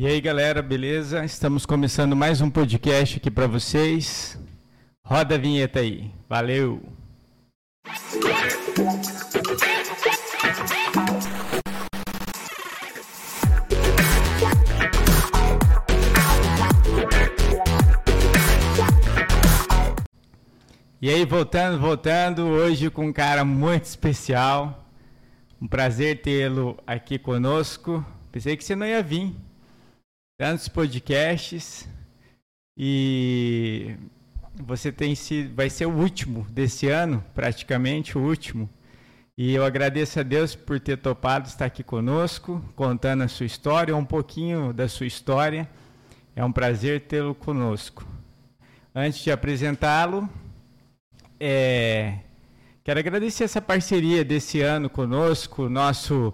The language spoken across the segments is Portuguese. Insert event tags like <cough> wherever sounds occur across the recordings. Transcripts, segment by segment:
E aí, galera, beleza? Estamos começando mais um podcast aqui para vocês. Roda a vinheta aí. Valeu. E aí, voltando, voltando, hoje com um cara muito especial. Um prazer tê-lo aqui conosco. Pensei que você não ia vir. Tantos podcasts e você tem sido, vai ser o último desse ano, praticamente o último. E eu agradeço a Deus por ter topado estar aqui conosco, contando a sua história, um pouquinho da sua história. É um prazer tê-lo conosco. Antes de apresentá-lo, é, quero agradecer essa parceria desse ano conosco, nosso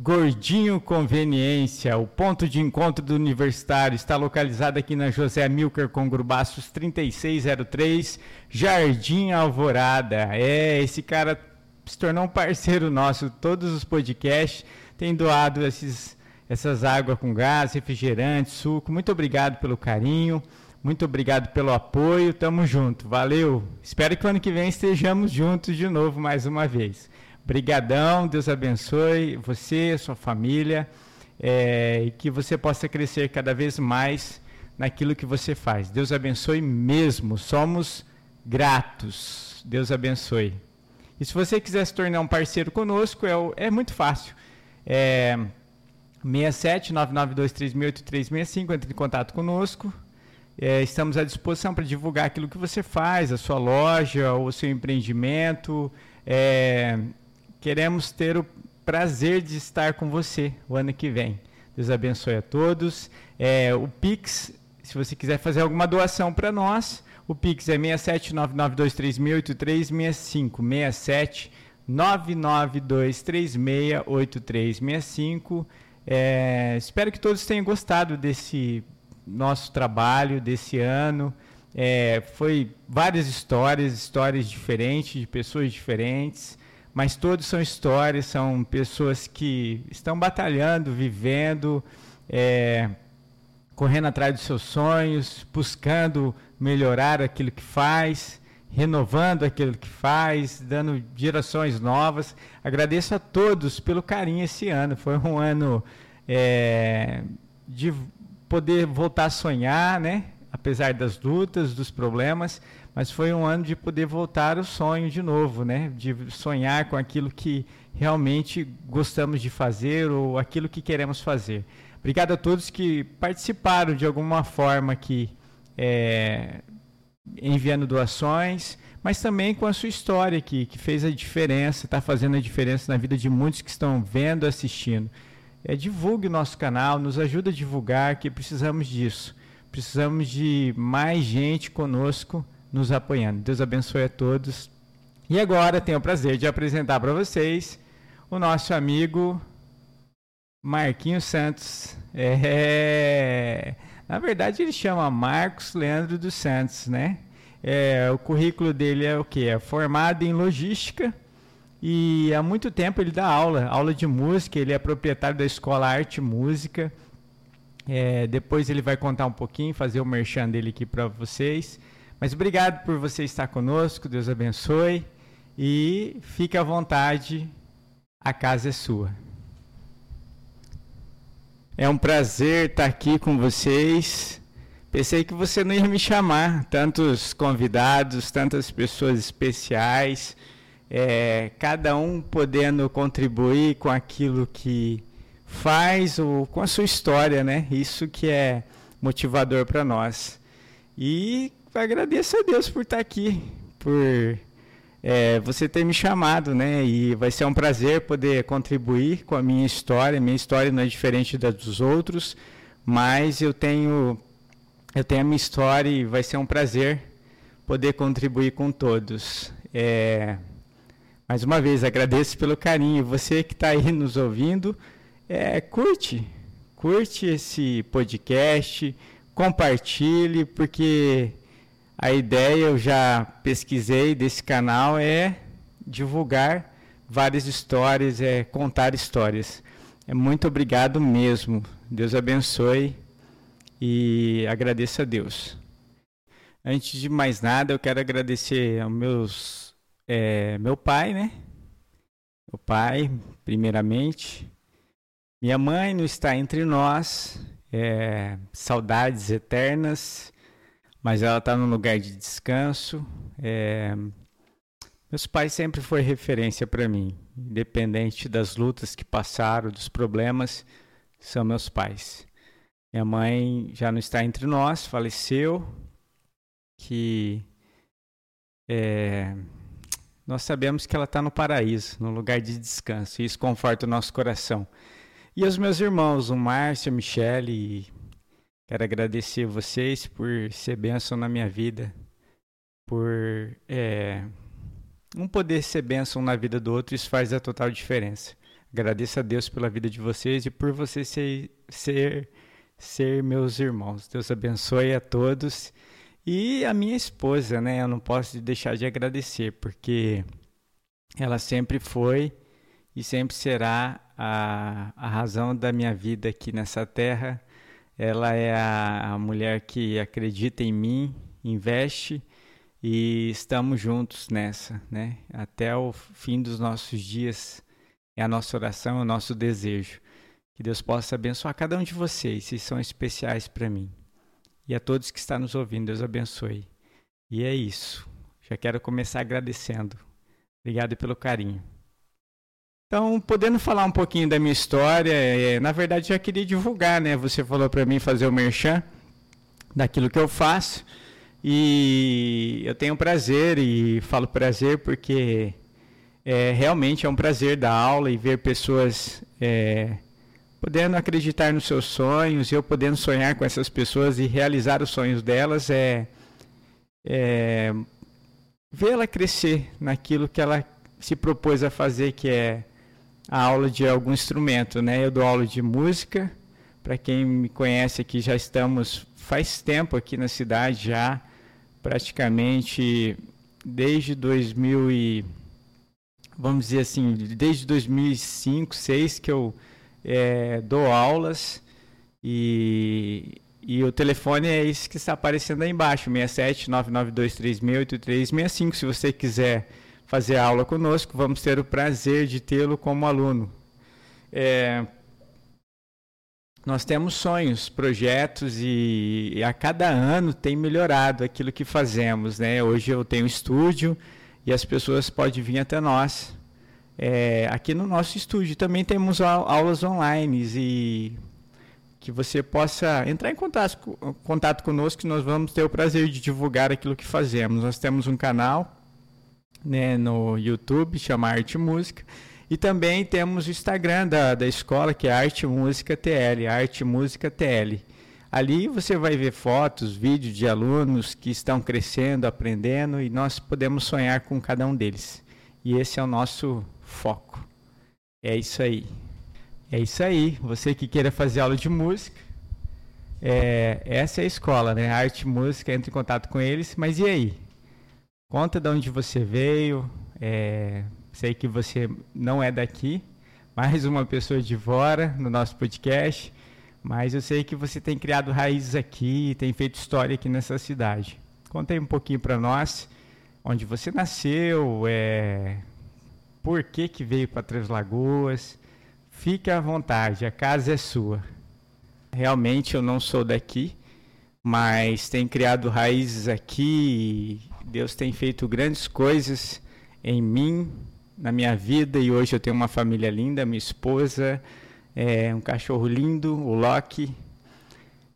Gordinho Conveniência, o ponto de encontro do universitário, está localizado aqui na José Amilcar com Grubaços 3603, Jardim Alvorada. É, esse cara se tornou um parceiro nosso, todos os podcasts têm doado esses, essas águas com gás, refrigerante, suco. Muito obrigado pelo carinho. Muito obrigado pelo apoio, tamo junto, valeu. Espero que ano que vem estejamos juntos de novo mais uma vez. Brigadão, Deus abençoe você, sua família, é, e que você possa crescer cada vez mais naquilo que você faz. Deus abençoe mesmo, somos gratos. Deus abençoe. E se você quiser se tornar um parceiro conosco, é, é muito fácil. É 67 992368365, entre em contato conosco. É, estamos à disposição para divulgar aquilo que você faz, a sua loja, o seu empreendimento. É, queremos ter o prazer de estar com você o ano que vem. Deus abençoe a todos. É, o Pix, se você quiser fazer alguma doação para nós, o Pix é 67992368365, 67992368365. É, espero que todos tenham gostado desse nosso trabalho desse ano. É, foi várias histórias, histórias diferentes, de pessoas diferentes, mas todos são histórias, são pessoas que estão batalhando, vivendo, é, correndo atrás dos seus sonhos, buscando melhorar aquilo que faz, renovando aquilo que faz, dando direções novas. Agradeço a todos pelo carinho esse ano. Foi um ano é, de poder voltar a sonhar, né? Apesar das lutas, dos problemas, mas foi um ano de poder voltar ao sonho de novo, né? De sonhar com aquilo que realmente gostamos de fazer ou aquilo que queremos fazer. Obrigado a todos que participaram de alguma forma aqui, é, enviando doações, mas também com a sua história aqui, que fez a diferença, está fazendo a diferença na vida de muitos que estão vendo, assistindo é, divulgue o nosso canal, nos ajude a divulgar, que precisamos disso. Precisamos de mais gente conosco nos apoiando. Deus abençoe a todos. E agora tenho o prazer de apresentar para vocês o nosso amigo Marquinhos Santos. É... Na verdade, ele chama Marcos Leandro dos Santos, né? É, o currículo dele é o que? É formado em logística e há muito tempo ele dá aula, aula de música, ele é proprietário da escola Arte e Música. É, depois ele vai contar um pouquinho, fazer o merchan dele aqui para vocês. Mas obrigado por você estar conosco, Deus abençoe. E fique à vontade, a casa é sua. É um prazer estar aqui com vocês. Pensei que você não ia me chamar, tantos convidados, tantas pessoas especiais é, cada um podendo contribuir com aquilo que faz ou com a sua história, né? Isso que é motivador para nós. E agradeço a Deus por estar aqui, por é, você ter me chamado, né? E vai ser um prazer poder contribuir com a minha história. Minha história não é diferente da dos outros, mas eu tenho eu tenho a minha história e vai ser um prazer poder contribuir com todos. É, mais uma vez, agradeço pelo carinho. Você que está aí nos ouvindo, é, curte, curte esse podcast, compartilhe, porque a ideia, eu já pesquisei desse canal, é divulgar várias histórias, é contar histórias. É muito obrigado mesmo. Deus abençoe e agradeço a Deus. Antes de mais nada, eu quero agradecer ao meus, é, meu pai, né? Meu pai, primeiramente. Minha mãe não está entre nós, é, saudades eternas, mas ela está num lugar de descanso. É, meus pais sempre foi referência para mim, independente das lutas que passaram, dos problemas, são meus pais. Minha mãe já não está entre nós, faleceu, que é, nós sabemos que ela está no paraíso, no lugar de descanso, e isso conforta o nosso coração. E os meus irmãos, o Márcio, a Michele, quero agradecer vocês por ser bênção na minha vida, por é, um poder ser bênção na vida do outro, isso faz a total diferença. Agradeço a Deus pela vida de vocês e por vocês ser, ser, ser meus irmãos. Deus abençoe a todos. E a minha esposa, né? Eu não posso deixar de agradecer, porque ela sempre foi e sempre será a, a razão da minha vida aqui nessa terra. Ela é a, a mulher que acredita em mim, investe e estamos juntos nessa, né? Até o fim dos nossos dias é a nossa oração, é o nosso desejo. Que Deus possa abençoar cada um de vocês, vocês são especiais para mim. E a todos que estão nos ouvindo, Deus abençoe. E é isso. Já quero começar agradecendo. Obrigado pelo carinho. Então, podendo falar um pouquinho da minha história, é, na verdade já queria divulgar, né? Você falou para mim fazer o merchan daquilo que eu faço. E eu tenho prazer, e falo prazer porque é, realmente é um prazer dar aula e ver pessoas é, podendo acreditar nos seus sonhos, e eu podendo sonhar com essas pessoas e realizar os sonhos delas, é, é vê-la crescer naquilo que ela se propôs a fazer, que é a aula de algum instrumento, né? Eu dou aula de música. Para quem me conhece aqui, já estamos faz tempo aqui na cidade já, praticamente desde 2000 e vamos dizer assim, desde 2005, 2006 que eu é, dou aulas e, e o telefone é esse que está aparecendo aí embaixo, 67 992368365, se você quiser fazer aula conosco, vamos ter o prazer de tê-lo como aluno. É, nós temos sonhos, projetos e, e, a cada ano tem melhorado aquilo que fazemos. Né? Hoje eu tenho estúdio e as pessoas podem vir até nós. É, aqui no nosso estúdio também temos aulas online e que você possa entrar em contato, contato conosco que nós vamos ter o prazer de divulgar aquilo que fazemos. Nós temos um canal né, no YouTube, chama Arte Música. E também temos o Instagram da, da escola, que é Arte Música TL, Arte Música TL. Ali você vai ver fotos, vídeos de alunos que estão crescendo, aprendendo, e nós podemos sonhar com cada um deles. E esse é o nosso foco. É isso aí. É isso aí. Você que queira fazer aula de música, é, essa é a escola, né? Arte Música, entre em contato com eles. Mas e aí? Conta de onde você veio. É, sei que você não é daqui, mais uma pessoa de fora no nosso podcast, mas eu sei que você tem criado raízes aqui, tem feito história aqui nessa cidade. Conta aí um pouquinho para nós, onde você nasceu, é, por que, que veio para Três Lagoas. Fique à vontade, a casa é sua. Realmente eu não sou daqui, mas tenho criado raízes aqui Deus tem feito grandes coisas em mim, na minha vida, e hoje eu tenho uma família linda, minha esposa, é, um cachorro lindo, o Loki.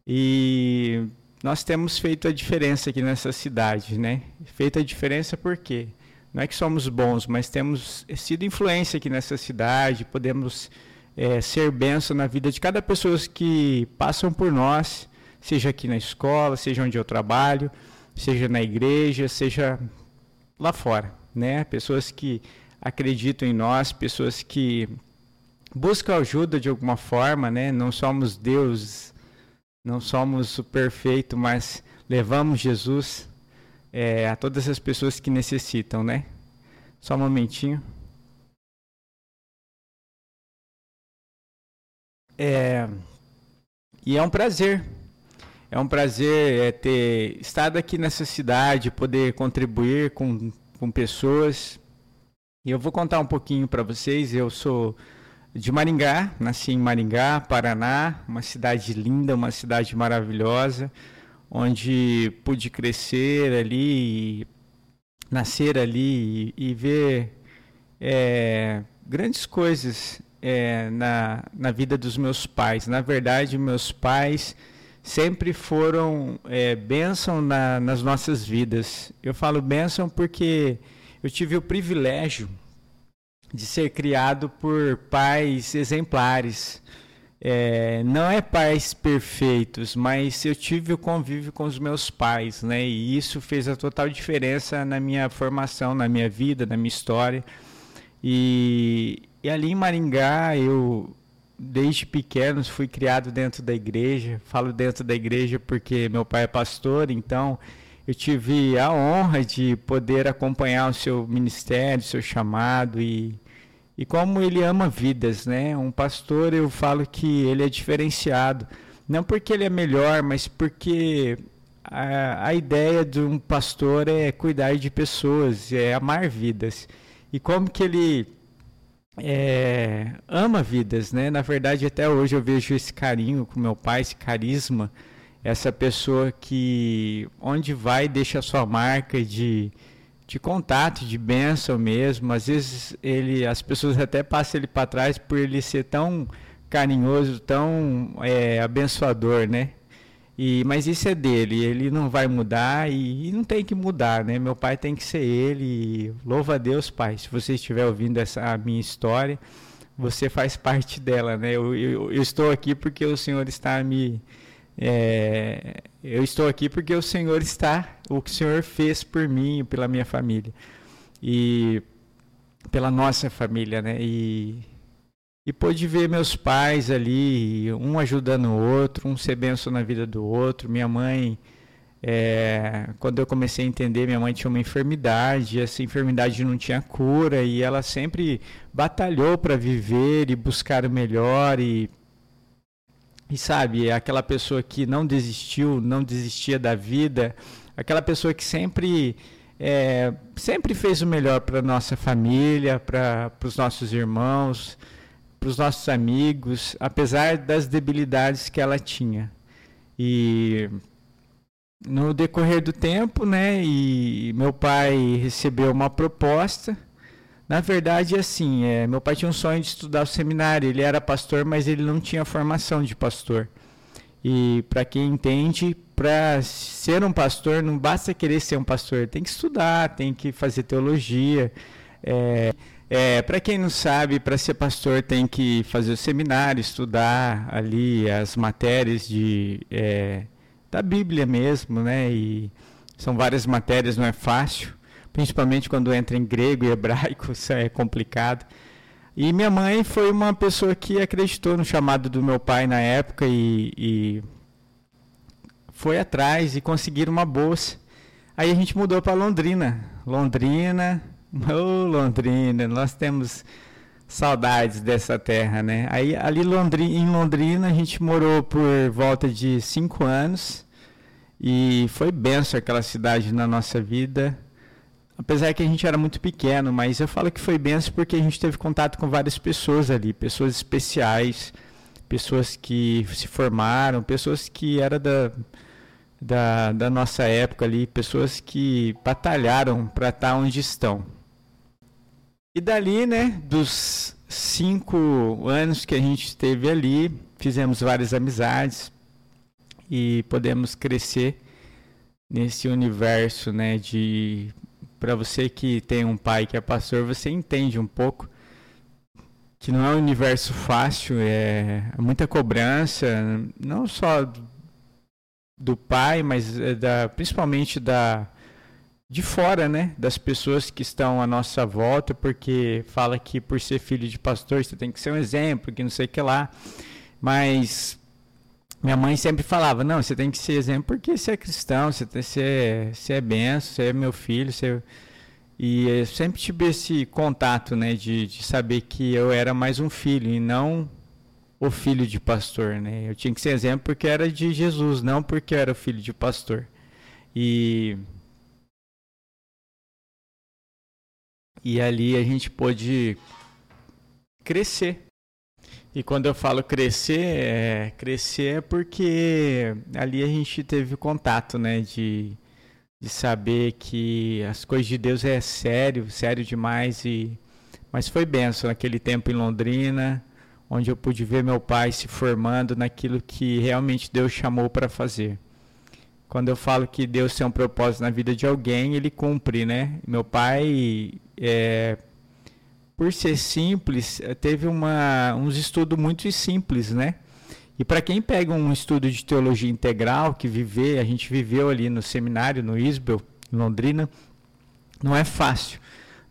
E nós temos feito a diferença aqui nessa cidade, né? Feito a diferença por quê? Não é que somos bons, mas temos sido influência aqui nessa cidade, podemos é, ser benção na vida de cada pessoa que passam por nós, seja aqui na escola, seja onde eu trabalho seja na igreja, seja lá fora, né? Pessoas que acreditam em nós, pessoas que buscam ajuda de alguma forma, né? Não somos Deus, não somos o perfeito, mas levamos Jesus é, a todas as pessoas que necessitam, né? Só um momentinho. É, e é um prazer É um prazer é, ter estado aqui nessa cidade, poder contribuir com, com pessoas. E eu vou contar um pouquinho para vocês. Eu sou de Maringá, nasci em Maringá, Paraná, uma cidade linda, uma cidade maravilhosa, onde pude crescer ali, nascer ali e, e ver é, grandes coisas é, na, na vida dos meus pais. Na verdade, meus pais sempre foram é, bênção na, nas nossas vidas. Eu falo bênção porque eu tive o privilégio de ser criado por pais exemplares. É, não é pais perfeitos, mas eu tive o convívio com os meus pais, né? E isso fez a total diferença na minha formação, na minha vida, na minha história. E, e ali em Maringá eu desde pequeno fui criado dentro da igreja. Falo dentro da igreja porque meu pai é pastor, então eu tive a honra de poder acompanhar o seu ministério, o seu chamado e, e como ele ama vidas, né? Um pastor, eu falo que ele é diferenciado, não porque ele é melhor, mas porque a, a ideia de um pastor é cuidar de pessoas, é amar vidas. E como que ele é, ama vidas, né? Na verdade, até hoje eu vejo esse carinho com meu pai, esse carisma, essa pessoa que onde vai deixa a sua marca de, de contato, de bênção mesmo. Às vezes ele, as pessoas até passam ele para trás por ele ser tão carinhoso, tão é, abençoador, né? E, mas isso é dele, ele não vai mudar e, e, não tem que mudar, né? Meu pai tem que ser ele. Louva a Deus, pai. Se você estiver ouvindo essa minha história, você faz parte dela, né? Eu, eu, eu estou aqui porque o Senhor está me. É, eu estou aqui porque o Senhor está, o que o Senhor fez por mim e pela minha família. E pela nossa família, né? E e pôde ver meus pais ali, um ajudando o outro, um ser benção na vida do outro. Minha mãe, é, quando eu comecei a entender, minha mãe tinha uma enfermidade, essa enfermidade não tinha cura e ela sempre batalhou para viver e buscar o melhor e e sabe, aquela pessoa que não desistiu, não desistia da vida, aquela pessoa que sempre é, sempre fez o melhor para nossa família, para os nossos irmãos para os nossos amigos, apesar das debilidades que ela tinha. E no decorrer do tempo, né, e meu pai recebeu uma proposta. Na verdade, assim, é, meu pai tinha um sonho de estudar o seminário. Ele era pastor, mas ele não tinha formação de pastor. E para quem entende, para ser um pastor, não basta querer ser um pastor, tem que estudar, tem que fazer teologia. É, é, para quem não sabe, para ser pastor tem que fazer o seminário, estudar ali as matérias de, é, da Bíblia mesmo, né? E são várias matérias, não é fácil, principalmente quando entra em grego e hebraico, <laughs> isso é complicado. E minha mãe foi uma pessoa que acreditou no chamado do meu pai na época e, e foi atrás e conseguiram uma bolsa. Aí a gente mudou para Londrina. Londrina, Ô, Londrina, nós temos saudades dessa terra, né? Aí ali Londrina, em Londrina a gente morou por volta de cinco anos e foi benção aquela cidade na nossa vida. Apesar que a gente era muito pequeno, mas eu falo que foi benção porque a gente teve contato com várias pessoas ali, pessoas especiais, pessoas que se formaram, pessoas que eram da da, da nossa época ali, pessoas que batalharam para estar onde estão. E dali, né, dos cinco anos que a gente esteve ali, fizemos várias amizades e podemos crescer nesse universo, né, de para você que tem um pai que é pastor, você entende um pouco que não é um universo fácil, é muita cobrança, não só do pai, mas é da, principalmente da de fora, né, das pessoas que estão à nossa volta, porque fala que por ser filho de pastor você tem que ser um exemplo, que não sei o que lá. Mas minha mãe sempre falava: não, você tem que ser exemplo porque você é cristão, você, tem, você, você é benção, você é meu filho. Você... E eu sempre tive esse contato, né, de, de saber que eu era mais um filho e não o filho de pastor, né? Eu tinha que ser exemplo porque era de Jesus, não porque era o filho de pastor. E e ali a gente pôde crescer. E quando eu falo crescer, é, crescer é porque ali a gente teve contato, né, de, de saber que as coisas de Deus é sério, sério demais e mas foi benção naquele tempo em Londrina, onde eu pude ver meu pai se formando naquilo que realmente Deus chamou para fazer. Quando eu falo que Deus tem um propósito na vida de alguém, ele cumpre, né? Meu pai, é, por ser simples, teve uma, uns estudos muito simples, né? E para quem pega um estudo de teologia integral, que viver, a gente viveu ali no seminário, no Isbel, em Londrina, não é fácil.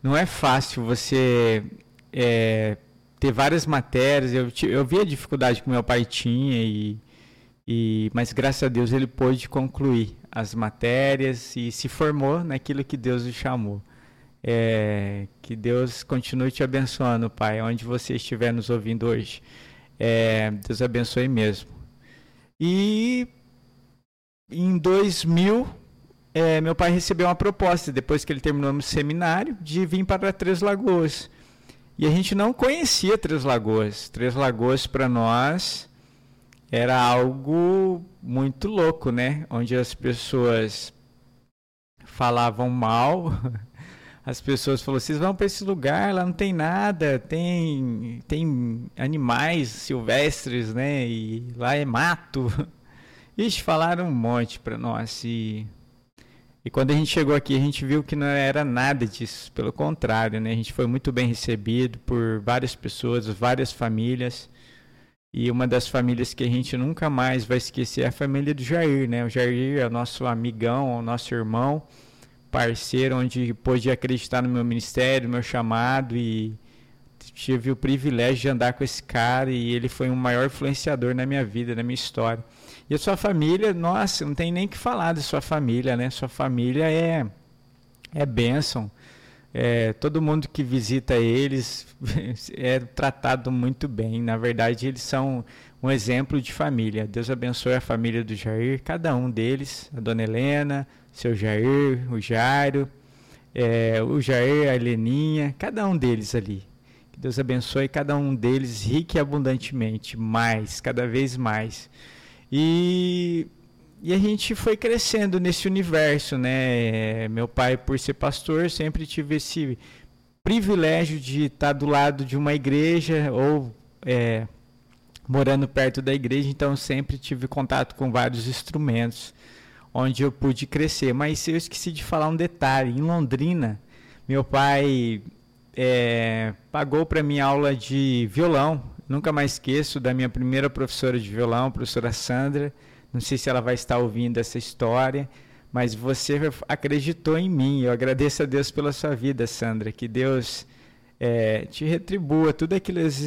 Não é fácil você é, ter várias matérias. Eu, eu vi a dificuldade que meu pai tinha, e, e, mas graças a Deus ele pôde concluir as matérias e se formou naquilo que Deus o chamou. É, que Deus continue te abençoando, Pai, onde você estiver nos ouvindo hoje. É, Deus abençoe mesmo. E em 2000, é, meu pai recebeu uma proposta, depois que ele terminou o seminário, de vir para Três Lagoas. E a gente não conhecia Três Lagoas. Três Lagoas para nós era algo muito louco, né? Onde as pessoas falavam mal. <laughs> As pessoas falaram: vocês vão para esse lugar, lá não tem nada, tem, tem animais silvestres, né? E lá é mato. <laughs> Eles falaram um monte para nós. E e quando a gente chegou aqui, a gente viu que não era nada disso, pelo contrário, né? A gente foi muito bem recebido por várias pessoas, várias famílias. E uma das famílias que a gente nunca mais vai esquecer é a família do Jair, né? O Jair é o nosso amigão, o nosso irmão, parceiro, onde pôde acreditar no meu ministério, no meu chamado e tive o privilégio de andar com esse cara e ele foi um maior influenciador na minha vida, na minha história. E a sua família, nossa, não tem nem que falar de sua família, né? Sua família é é bênção. É, todo mundo que visita eles <laughs> é tratado muito bem. Na verdade, eles são um exemplo de família. Deus abençoe a família do Jair, cada um deles, a dona Helena, seu Jair, o Jairo, é, o Jair, a Heleninha, cada um deles ali. Que Deus abençoe cada um deles rique e abundantemente, mais, cada vez mais. E, e a gente foi crescendo nesse universo, né? Meu pai, por ser pastor, sempre tive esse privilégio de estar do lado de uma igreja ou é, morando perto da igreja, então sempre tive contato com vários instrumentos onde eu pude crescer. Mas eu esqueci de falar um detalhe: em Londrina, meu pai é, pagou para mim aula de violão Nunca mais esqueço da minha primeira professora de violão, professora Sandra. Não sei se ela vai estar ouvindo essa história, mas você acreditou em mim. Eu agradeço a Deus pela sua vida, Sandra. Que Deus é, te retribua tudo aqueles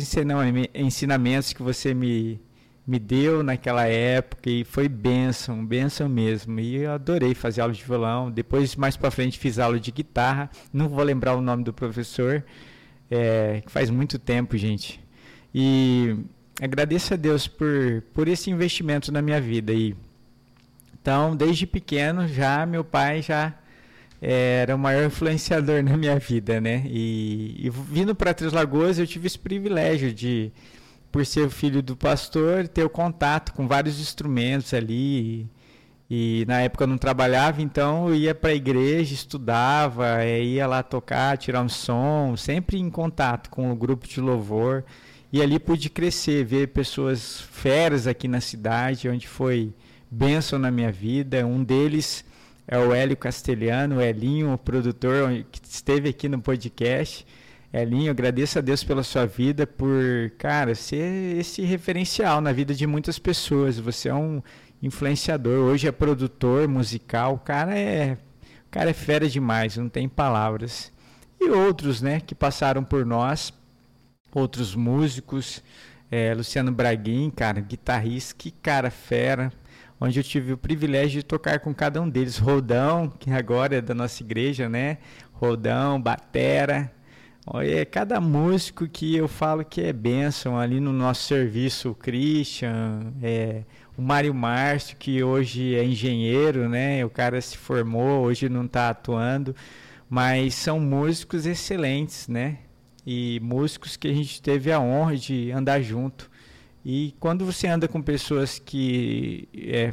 ensinamentos que você me, me deu naquela época e foi bênção, bênção mesmo. E eu adorei fazer aula de violão. Depois, mais para frente, fiz aula de guitarra. Não vou lembrar o nome do professor, é, faz muito tempo, gente. E agradeço a Deus por, por esse investimento na minha vida. E, então, desde pequeno, já meu pai já era o maior influenciador na minha vida, né? E, e vindo para Três Lagoas, eu tive esse privilégio de, por ser filho do pastor, ter o contato com vários instrumentos ali. E, e na época eu não trabalhava, então eu ia para a igreja, estudava, ia lá tocar, tirar um som, sempre em contato com o grupo de louvor. E ali pude crescer, ver pessoas feras aqui na cidade, onde foi bênção na minha vida. Um deles é o Hélio Castelhano, o Elinho, o produtor que esteve aqui no podcast. Elinho, agradeço a Deus pela sua vida, por, cara, ser esse referencial na vida de muitas pessoas. Você é um influenciador, hoje é produtor musical, o cara é, o cara é fera demais, não tem palavras. E outros, né, que passaram por nós outros músicos, é, Luciano Braguin, cara, guitarrista, que cara fera, onde eu tive o privilégio de tocar com cada um deles. Rodão, que agora é da nossa igreja, né? Rodão, Batera, É cada músico que eu falo que é bênção ali no nosso serviço, o Christian, é, o Mário Márcio, que hoje é engenheiro, né? O cara se formou, hoje não está atuando, mas são músicos excelentes, né? E músicos que a gente teve a honra de andar junto. E quando você anda com pessoas que é,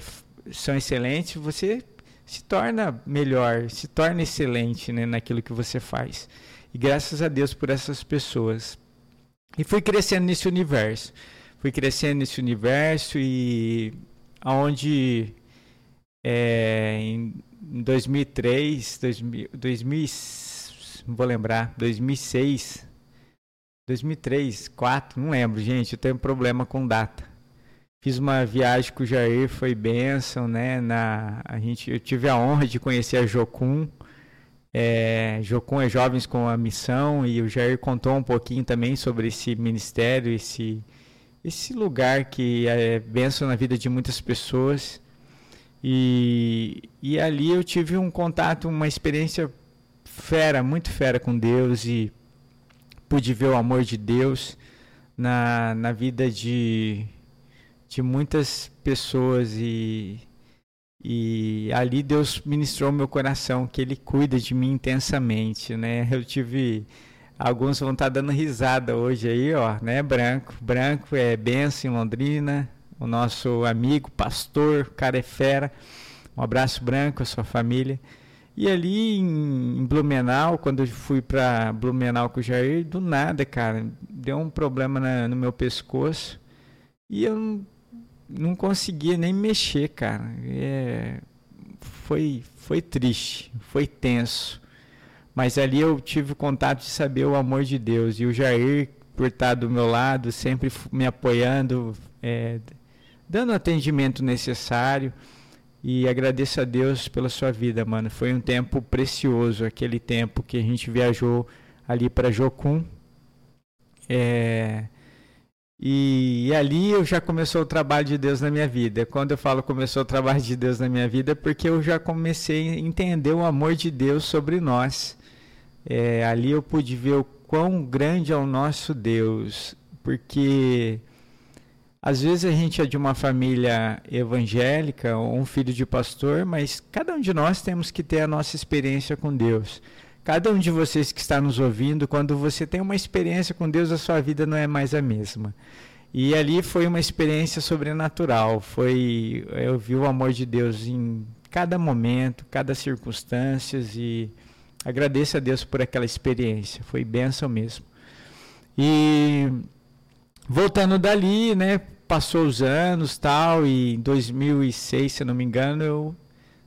são excelentes, você se torna melhor, se torna excelente né, naquilo que você faz. E graças a Deus por essas pessoas. E fui crescendo nesse universo. Fui crescendo nesse universo e aonde é, em 2003, 2000, 2000, não vou lembrar, 2006, 2003, 2004, não lembro, gente, eu tenho problema com data. Fiz uma viagem com o Jair, foi bênção, né? Na, a gente, eu tive a honra de conhecer a Jocum. É, Jocum é Jovens com a Missão e o Jair contou um pouquinho também sobre esse ministério, esse, esse lugar que é bênção na vida de muitas pessoas. E, e ali eu tive um contato, uma experiência fera, muito fera com Deus e pude ver o amor de Deus na, na vida de, de muitas pessoas e, e ali Deus ministrou meu coração que Ele cuida de mim intensamente, né? Eu tive alguns vão estar dando risada hoje aí, ó, né? Branco, branco é benção em Londrina, o nosso amigo, pastor, cara é fera. Um abraço branco a sua família. E ali em Blumenau, quando eu fui para Blumenau com o Jair, do nada, cara, deu um problema na, no meu pescoço e eu não conseguia nem mexer, cara. É, foi, foi triste, foi tenso. Mas ali eu tive contato de saber o amor de Deus. E o Jair, por estar do meu lado, sempre me apoiando, é, dando o atendimento necessário. E agradeço a Deus pela sua vida, mano. Foi um tempo precioso, aquele tempo que a gente viajou ali para Jocum. É, e, e, ali eu já começou o trabalho de Deus na minha vida. Quando eu falo começou o trabalho de Deus na minha vida, é porque eu já comecei a entender o amor de Deus sobre nós. É, ali eu pude ver o quão grande é o nosso Deus, porque às vezes a gente é de uma família evangélica ou um filho de pastor, mas cada um de nós temos que ter a nossa experiência com Deus. Cada um de vocês que está nos ouvindo, quando você tem uma experiência com Deus, a sua vida não é mais a mesma. E ali foi uma experiência sobrenatural. Foi eu vi o amor de Deus em cada momento, cada circunstância e agradeço a Deus por aquela experiência. Foi bênção mesmo. E voltando dali, né, passou os anos, tal, e em 2006, se não me engano, eu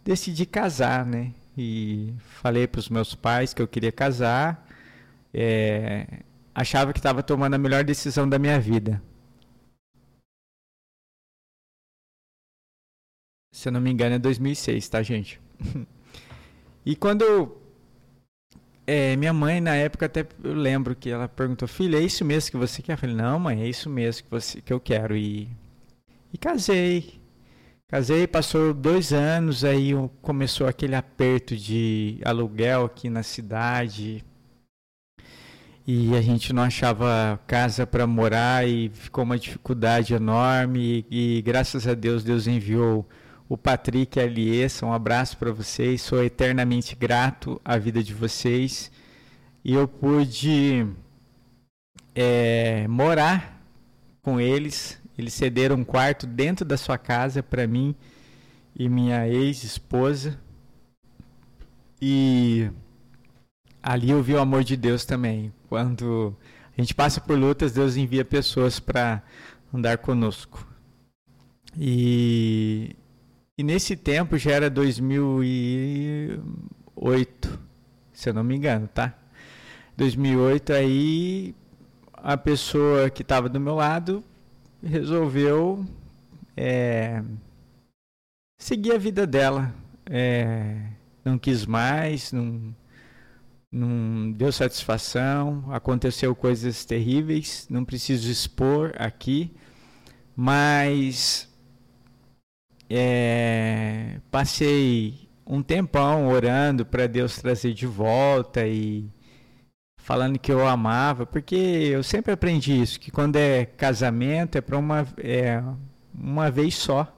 decidi casar, né? e falei para os meus pais que eu queria casar. É, achava que estava tomando a melhor decisão da minha vida. Se eu não me engano, é 2006, tá, gente? <laughs> e quando é, minha mãe, na época, até eu lembro que ela perguntou: Filha, é isso mesmo que você quer? Eu falei: Não, mãe, é isso mesmo que, você, que eu quero. E, e casei. Casei, passou dois anos, aí começou aquele aperto de aluguel aqui na cidade. E a gente não achava casa para morar e ficou uma dificuldade enorme. E, e, graças a Deus, Deus enviou o Patrick e a Liessa. Um abraço para vocês. Sou eternamente grato à vida de vocês. E eu pude é, morar com eles eles cederam um quarto dentro da sua casa para mim e minha ex-esposa. E ali eu vi o amor de Deus também. Quando a gente passa por lutas, Deus envia pessoas para andar conosco. E, e nesse tempo já era 2008, se eu não me engano, tá? 2008 aí a pessoa que estava do meu lado resolveu é, seguir a vida dela. É, não quis mais, não, não deu satisfação, aconteceu coisas terríveis, não preciso expor aqui, mas é, passei um tempão orando para Deus trazer de volta e falando que eu amava, porque eu sempre aprendi isso, que quando é casamento é para uma, é, uma vez só.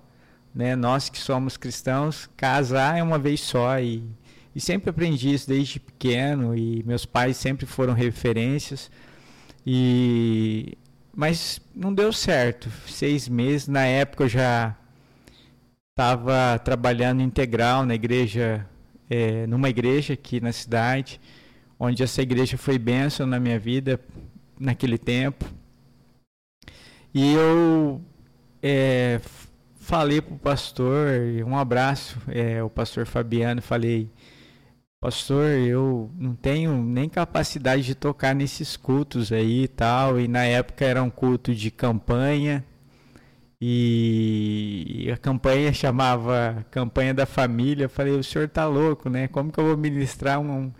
Né? Nós que somos cristãos, casar é uma vez só. E, e sempre aprendi isso desde pequeno, e meus pais sempre foram referências. E, mas não deu certo. Seis meses, na época eu já estava trabalhando integral na igreja, é, numa igreja aqui na cidade onde essa igreja foi bênção na minha vida naquele tempo. E eu é, falei para o pastor, um abraço, é, o pastor Fabiano, falei, pastor, eu não tenho nem capacidade de tocar nesses cultos aí e tal, e na época era um culto de campanha, e a campanha chamava Campanha da Família, eu falei, o senhor tá louco, né, como que eu vou ministrar um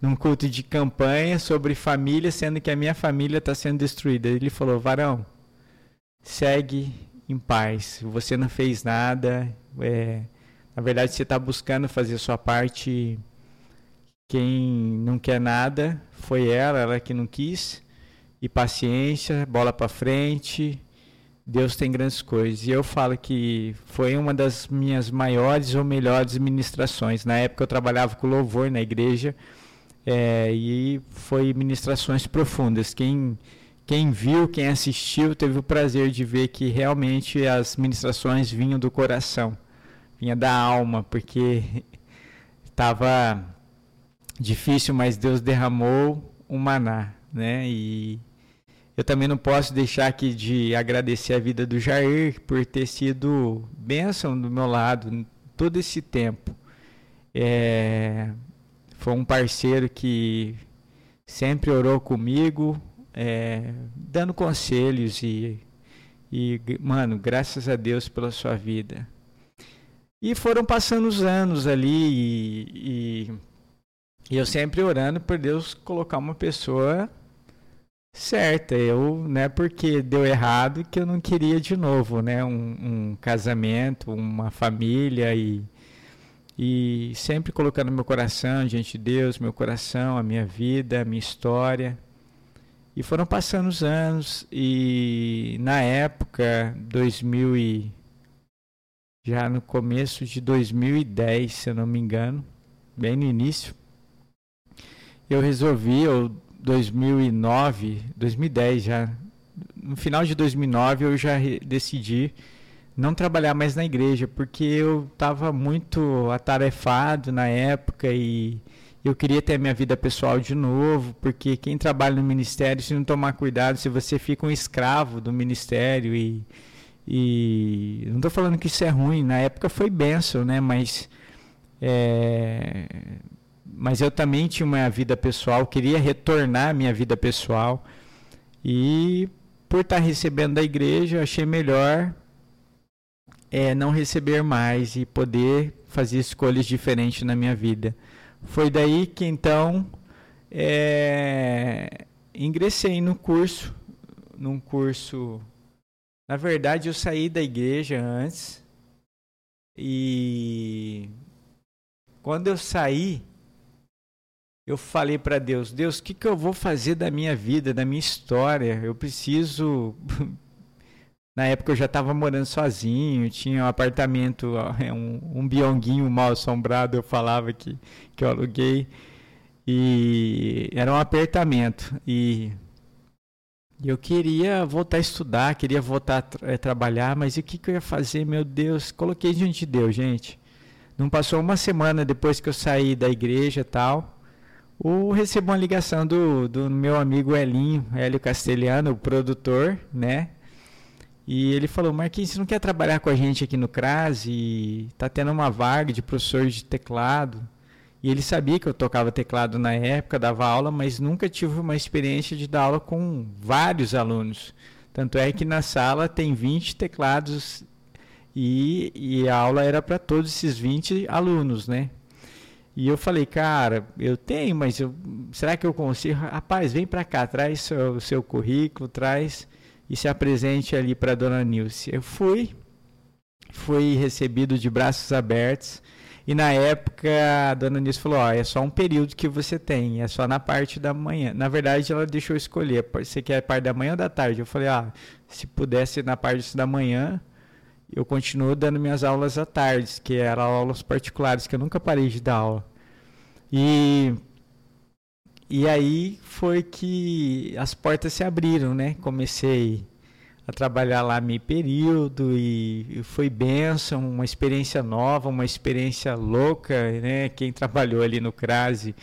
num culto de campanha sobre família, sendo que a minha família está sendo destruída. Ele falou: Varão, segue em paz. Você não fez nada. É, na verdade, você está buscando fazer sua parte. Quem não quer nada foi ela, ela que não quis. E paciência, bola para frente. Deus tem grandes coisas. E eu falo que foi uma das minhas maiores ou melhores ministrações. Na época eu trabalhava com louvor na igreja é, e foi ministrações profundas. Quem, quem viu, quem assistiu, teve o prazer de ver que realmente as ministrações vinham do coração, vinha da alma, porque <laughs> estava difícil, mas Deus derramou um maná, né? E eu também não posso deixar aqui de agradecer a vida do Jair por ter sido bênção do meu lado todo esse tempo. É, foi um parceiro que sempre orou comigo, é, dando conselhos e, e, mano, graças a Deus pela sua vida. E foram passando os anos ali e, e, e eu sempre orando por Deus colocar uma pessoa certa. Eu, né, porque deu errado que eu não queria de novo, né, um, um casamento, uma família e e sempre colocando meu coração diante de Deus, meu coração, a minha vida, a minha história. E foram passando os anos e na época, 2000 e já no começo de 2010, se eu não me engano, bem no início, eu resolvi, ou 2009, 2010 já, no final de 2009 eu já decidi não trabalhar mais na igreja, porque eu estava muito atarefado na época e eu queria ter a minha vida pessoal de novo, porque quem trabalha no ministério, se não tomar cuidado, se você fica um escravo do ministério e, e não estou falando que isso é ruim, na época foi benção, né? Mas é, mas eu também tinha uma vida pessoal, queria retornar à minha vida pessoal e por estar recebendo da igreja, achei melhor é não receber mais e poder fazer escolhas diferentes na minha vida. Foi daí que então é, ingressei no curso, num curso. Na verdade, eu saí da igreja antes e quando eu saí, eu falei para Deus: Deus, o que, que eu vou fazer da minha vida, da minha história? Eu preciso <laughs> na época eu já estava morando sozinho, tinha um apartamento, é um, um bionguinho mal assombrado, eu falava que, que eu aluguei. E era um apertamento. E eu queria voltar a estudar, queria voltar a tra é, trabalhar, mas o que, que eu ia fazer? Meu Deus, coloquei diante de Deus, gente. Não passou uma semana depois que eu saí da igreja e tal. Eu recebo uma ligação do, do meu amigo Elinho, Hélio Castelhano, o produtor, né? E ele falou, Marquinhos, você não quer trabalhar com a gente aqui no CRAS e tá tendo uma vaga de professor de teclado. E ele sabia que eu tocava teclado na época, dava aula, mas nunca tive uma experiência de dar aula com vários alunos. Tanto é que na sala tem 20 teclados e, e a aula era para todos esses 20 alunos, né? E eu falei, cara, eu tenho, mas eu, será que eu consigo? Rapaz, vem para cá, traz o seu currículo, traz e se apresente ali para dona Nilce. Eu fui, fui recebido de braços abertos. E na época a dona Nisso falou: Ó, é só um período que você tem, é só na parte da manhã. Na verdade, ela deixou escolher: você quer a parte da manhã ou da tarde? Eu falei: Ah, se pudesse na parte da manhã, eu continuo dando minhas aulas à tarde, que eram aulas particulares, que eu nunca parei de dar aula. E, e aí foi que as portas se abriram, né? Comecei a trabalhar lá meio período e, foi benção, uma experiência nova, uma experiência louca, né? Quem trabalhou ali no Crase,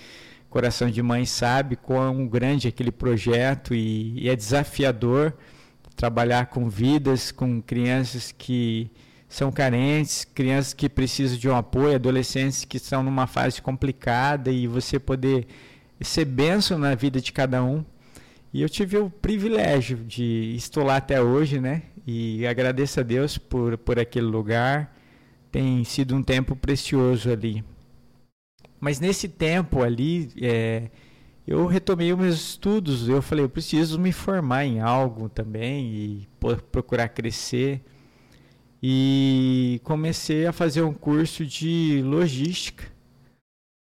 Coração de Mãe sabe quão grande é aquele projeto e, e é desafiador trabalhar com vidas, com crianças que são carentes, crianças que precisam de um apoio, adolescentes que estão numa fase complicada e você poder ser benção na vida de cada um. E eu tive o privilégio de estar lá até hoje, né? E agradeço a Deus por, por aquele lugar. Tem sido um tempo precioso ali. Mas nesse tempo ali, é, eu retomei os meus estudos. Eu falei, eu preciso me formar em algo também e procurar crescer. E comecei a fazer um curso de logística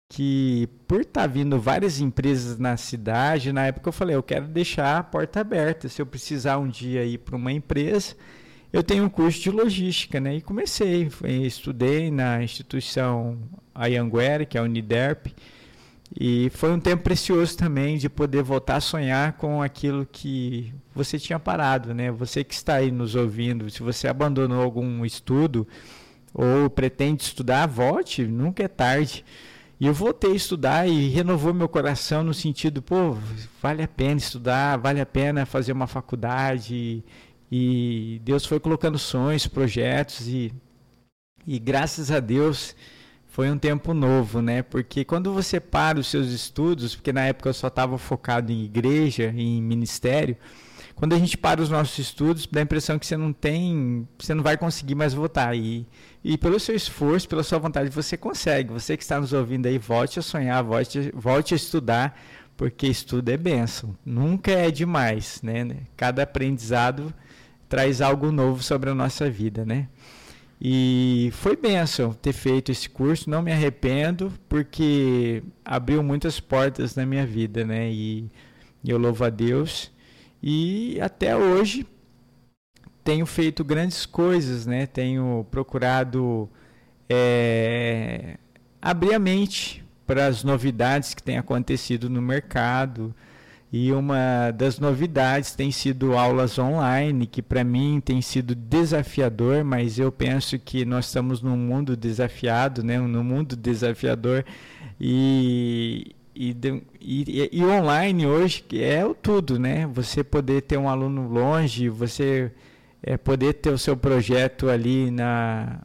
que por estar tá vindo várias empresas na cidade, na época eu falei, eu quero deixar a porta aberta. Se eu precisar um dia ir para uma empresa, eu tenho um curso de logística, né? E comecei, estudei na instituição Ayanguera, que é a Uniderp, e foi um tempo precioso também de poder voltar a sonhar com aquilo que você tinha parado, né? Você que está aí nos ouvindo, se você abandonou algum estudo ou pretende estudar, volte, nunca é tarde. E eu voltei a estudar e renovou meu coração no sentido, pô, vale a pena estudar, vale a pena fazer uma faculdade. E Deus foi colocando sonhos, projetos e, e graças a Deus foi um tempo novo, né? Porque quando você para os seus estudos, porque na época eu só estava focado em igreja, em ministério, quando a gente para os nossos estudos, dá a impressão que você não tem, você não vai conseguir mais voltar. E, e pelo seu esforço, pela sua vontade, você consegue. Você que está nos ouvindo aí, volte a sonhar, volte, volte a estudar, porque estudo é benção. Nunca é demais, né? Cada aprendizado traz algo novo sobre a nossa vida, né? E foi benção ter feito esse curso, não me arrependo, porque abriu muitas portas na minha vida, né? E, eu louvo a Deus. E até hoje tenho feito grandes coisas, né? Tenho procurado é, abrir a mente para as novidades que têm acontecido no mercado. E uma das novidades tem sido aulas online, que para mim tem sido desafiador, mas eu penso que nós estamos num mundo desafiado, né? num mundo desafiador. E, e, e, e, online hoje é o tudo, né? Você poder ter um aluno longe, você é, poder ter o seu projeto ali na,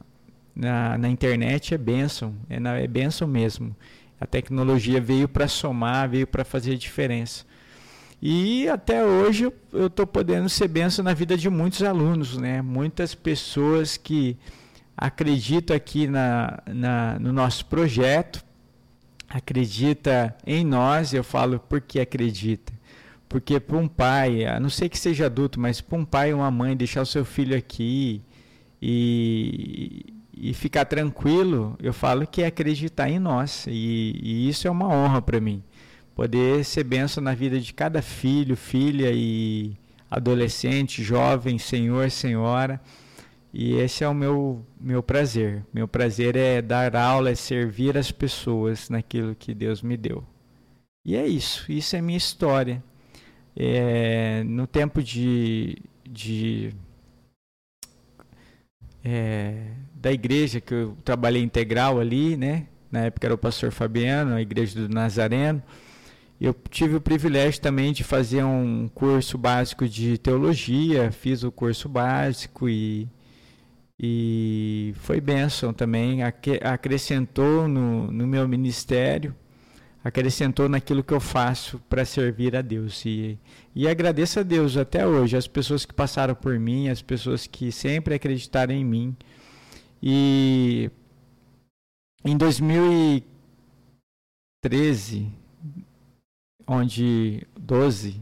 na, na internet é benção, é, é benção mesmo. A tecnologia veio para somar, veio para fazer diferença. E até hoje eu estou podendo ser benção na vida de muitos alunos, né? Muitas pessoas que acreditam aqui na, na, no nosso projeto, acredita em nós, eu falo porque acredita. Porque para um pai, a não sei que seja adulto, mas para um pai ou uma mãe deixar o seu filho aqui e, e ficar tranquilo, eu falo que é acreditar em nós. E, e isso é uma honra para mim. Poder ser benção na vida de cada filho, filha e adolescente, jovem, senhor, senhora. E esse é o meu, meu prazer. Meu prazer é dar aula, é servir as pessoas naquilo que Deus me deu. E é isso. Isso é minha história. É, no tempo de, de é, da igreja que eu trabalhei integral ali, né? Na época era o pastor Fabiano, a igreja do Nazareno. Eu tive o privilégio também de fazer um curso básico de teologia, fiz o curso básico e e foi bênção também, acrescentou no, no meu ministério, acrescentou naquilo que eu faço para servir a Deus. E, e agradeço a Deus até hoje, as pessoas que passaram por mim, as pessoas que sempre acreditaram em mim. E em 2013, onde 12,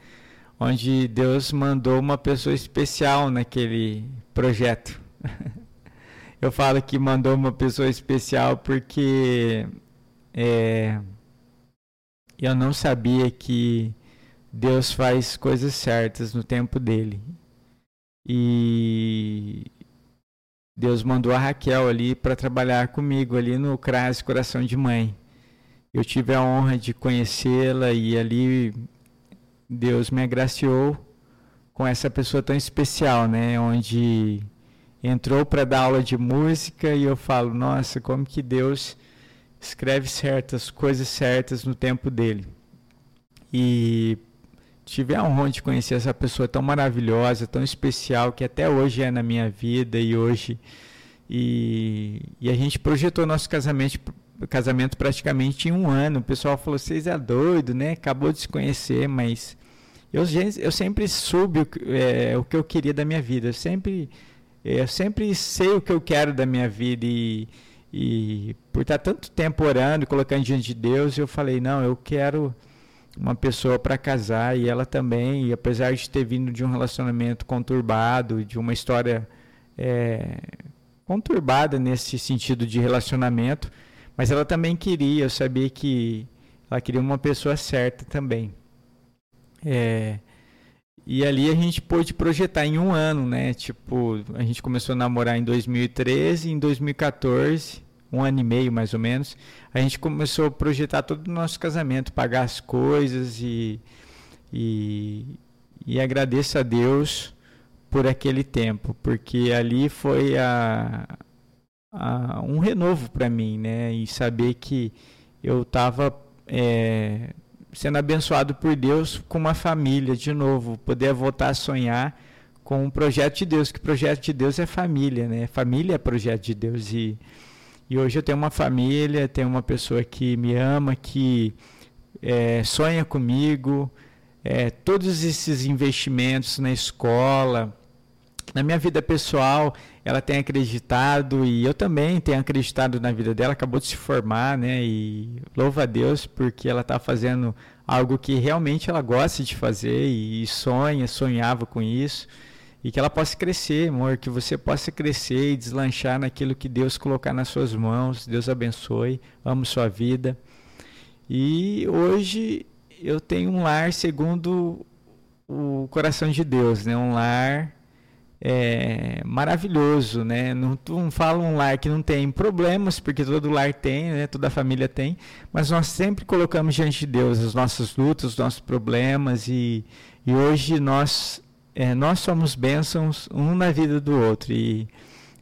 <laughs> onde Deus mandou uma pessoa especial naquele projeto. <laughs> eu falo que mandou uma pessoa especial porque é, eu não sabia que Deus faz coisas certas no tempo dele. E Deus mandou a Raquel ali para trabalhar comigo ali no CRAS Coração de Mãe. Eu tive a honra de conhecê-la e ali Deus me agraciou com essa pessoa tão especial, né? Onde entrou para dar aula de música e eu falo, nossa, como que Deus escreve certas coisas certas no tempo dele. E tive a honra de conhecer essa pessoa tão maravilhosa, tão especial, que até hoje é na minha vida e hoje. E, e a gente projetou nosso casamento, casamento praticamente em um ano. O pessoal falou: vocês é doido, né? Acabou de se conhecer, mas eu, eu sempre soube o, é, o que eu queria da minha vida. Eu sempre, eu sempre sei o que eu quero da minha vida e, e por estar tanto tempo orando, colocando diante de Deus, eu falei: não, eu quero uma pessoa para casar e ela também, e apesar de ter vindo de um relacionamento conturbado, de uma história é, conturbada nesse sentido de relacionamento, mas ela também queria, eu sabia que ela queria uma pessoa certa também. É, e ali a gente pôde projetar em um ano, né? Tipo, a gente começou a namorar em 2013, em 2014 um ano e meio mais ou menos, a gente começou a projetar todo o nosso casamento, pagar as coisas e, e, e agradeço a Deus por aquele tempo, porque ali foi a, a um renovo para mim, né? E saber que eu estava é, sendo abençoado por Deus com uma família de novo, poder voltar a sonhar com um projeto de Deus, que projeto de Deus é família, né? Família é projeto de Deus e e hoje eu tenho uma família, tenho uma pessoa que me ama, que é, sonha comigo. É, todos esses investimentos na escola, na minha vida pessoal, ela tem acreditado e eu também tenho acreditado na vida dela. Acabou de se formar, né? E louva a Deus porque ela está fazendo algo que realmente ela gosta de fazer e sonha, sonhava com isso e que ela possa crescer, amor, que você possa crescer e deslanchar naquilo que Deus colocar nas suas mãos. Deus abençoe, amo sua vida. E hoje eu tenho um lar segundo o coração de Deus, né? Um lar é, maravilhoso, né? Não, não falo um lar que não tem problemas, porque todo lar tem, né? Toda família tem, mas nós sempre colocamos diante de Deus as nossas lutas, os nossos problemas e, e hoje nós é, nós somos bênçãos um na vida do outro e,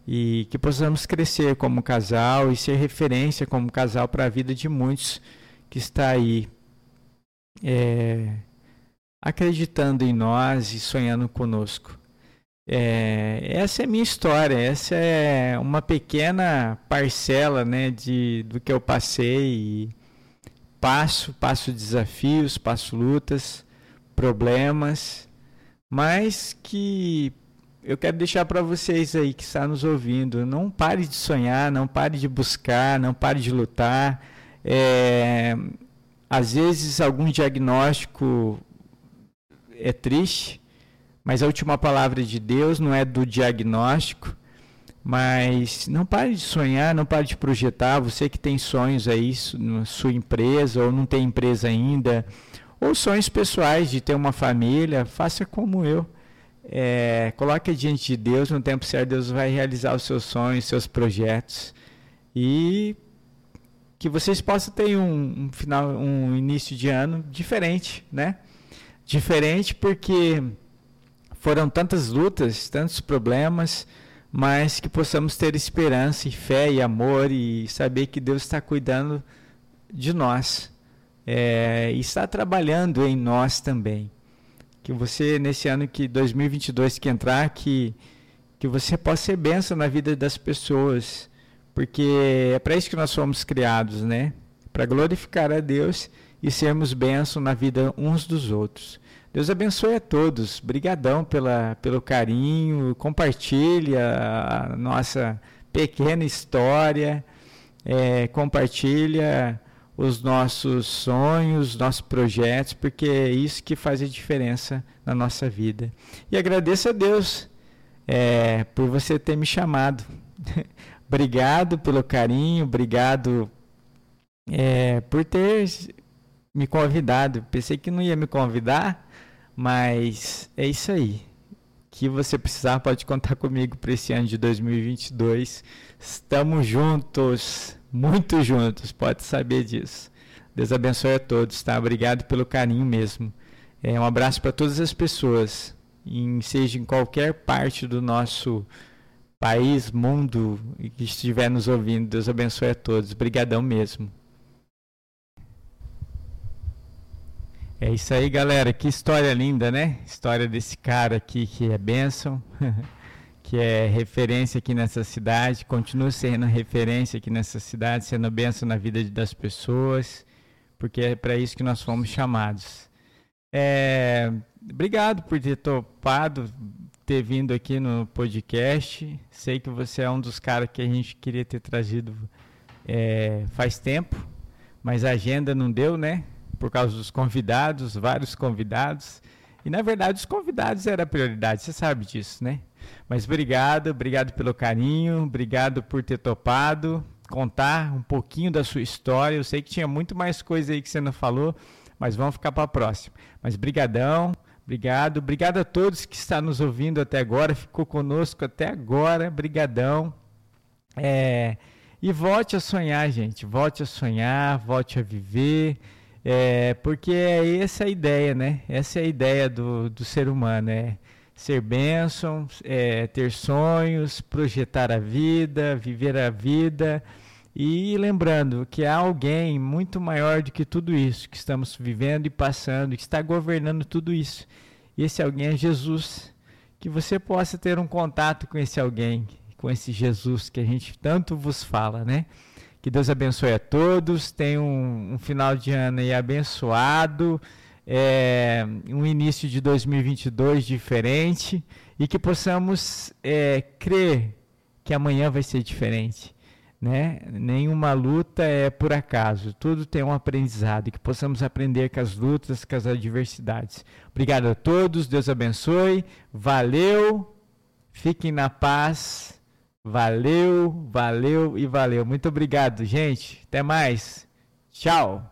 e que possamos crescer como casal e ser referência como casal para a vida de muitos que está aí é, acreditando em nós e sonhando conosco. É, essa é minha história, essa é uma pequena parcela né, de, do que eu passei passo, passo desafios, passo lutas, problemas mas que eu quero deixar para vocês aí que está nos ouvindo, não pare de sonhar, não pare de buscar, não pare de lutar. É, às vezes algum diagnóstico é triste, mas a última palavra de Deus não é do diagnóstico. Mas não pare de sonhar, não pare de projetar. Você que tem sonhos aí na sua empresa ou não tem empresa ainda, ou sonhos pessoais de ter uma família, faça como eu. É, coloque diante de Deus, no tempo certo Deus vai realizar os seus sonhos, seus projetos. E que vocês possam ter um, um final, um início de ano diferente, né? Diferente porque foram tantas lutas, tantos problemas, mas que possamos ter esperança e fé e amor e saber que Deus está cuidando de nós é, está trabalhando em nós também. Que você, nesse ano que 2022 que entrar, que, que você possa ser bênção na vida das pessoas, porque é para isso que nós fomos criados, né? Para glorificar a Deus e sermos bênção na vida uns dos outros. Deus abençoe a todos. Brigadão pela, pelo carinho. Compartilhe a nossa pequena história. É, compartilha os nossos sonhos, nossos projetos, porque é isso que faz a diferença na nossa vida. E agradeço a Deus é, por você ter me chamado. <laughs> obrigado pelo carinho, obrigado é, por ter me convidado. Pensei que não ia me convidar, mas é isso aí. Que você precisar pode contar comigo para esse ano de 2022. Estamos juntos, muito juntos, pode saber disso. Deus abençoe a todos, tá? Obrigado pelo carinho mesmo. É, um abraço para todas as pessoas, em, seja em qualquer parte do nosso país, mundo que estiver nos ouvindo. Deus abençoe a todos. Obrigadão mesmo. É isso aí, galera. Que história linda, né? História desse cara aqui que é bênção, <laughs> que é referência aqui nessa cidade, continua sendo referência aqui nessa cidade, sendo bênção na vida das pessoas, porque é para isso que nós fomos chamados. É, obrigado por ter topado, ter vindo aqui no podcast. Sei que você é um dos caras que a gente queria ter trazido é, faz tempo, mas a agenda não deu, né? Por causa dos convidados, vários convidados. E na verdade os convidados era a prioridade, você sabe disso, né? Mas obrigado, obrigado pelo carinho, obrigado por ter topado, contar um pouquinho da sua história. Eu sei que tinha muito mais coisa aí que você não falou, mas vamos ficar para a próxima. Mas brigadão, obrigado, obrigado a todos que estão nos ouvindo até agora, ficou conosco até agora, brigadão. É, e volte a sonhar, gente, volte a sonhar, volte a viver. É, porque é essa a ideia, né? Essa é a ideia do, do ser humano, é ser bênção, é, ter sonhos, projetar a vida, viver a vida e lembrando que há alguém muito maior do que tudo isso que estamos vivendo e passando, que está governando tudo isso. E esse alguém é Jesus. Que você possa ter um contato com esse alguém, com esse Jesus que a gente tanto vos fala, né? Que Deus abençoe a todos. Tenham um, um final de ano aí abençoado. É, um início de 2022 diferente e que possamos é, crer que amanhã vai ser diferente. Né? Nenhuma luta é por acaso, tudo tem um aprendizado e que possamos aprender com as lutas, com as adversidades. Obrigado a todos, Deus abençoe, valeu, fiquem na paz. Valeu, valeu e valeu. Muito obrigado, gente. Até mais. Tchau.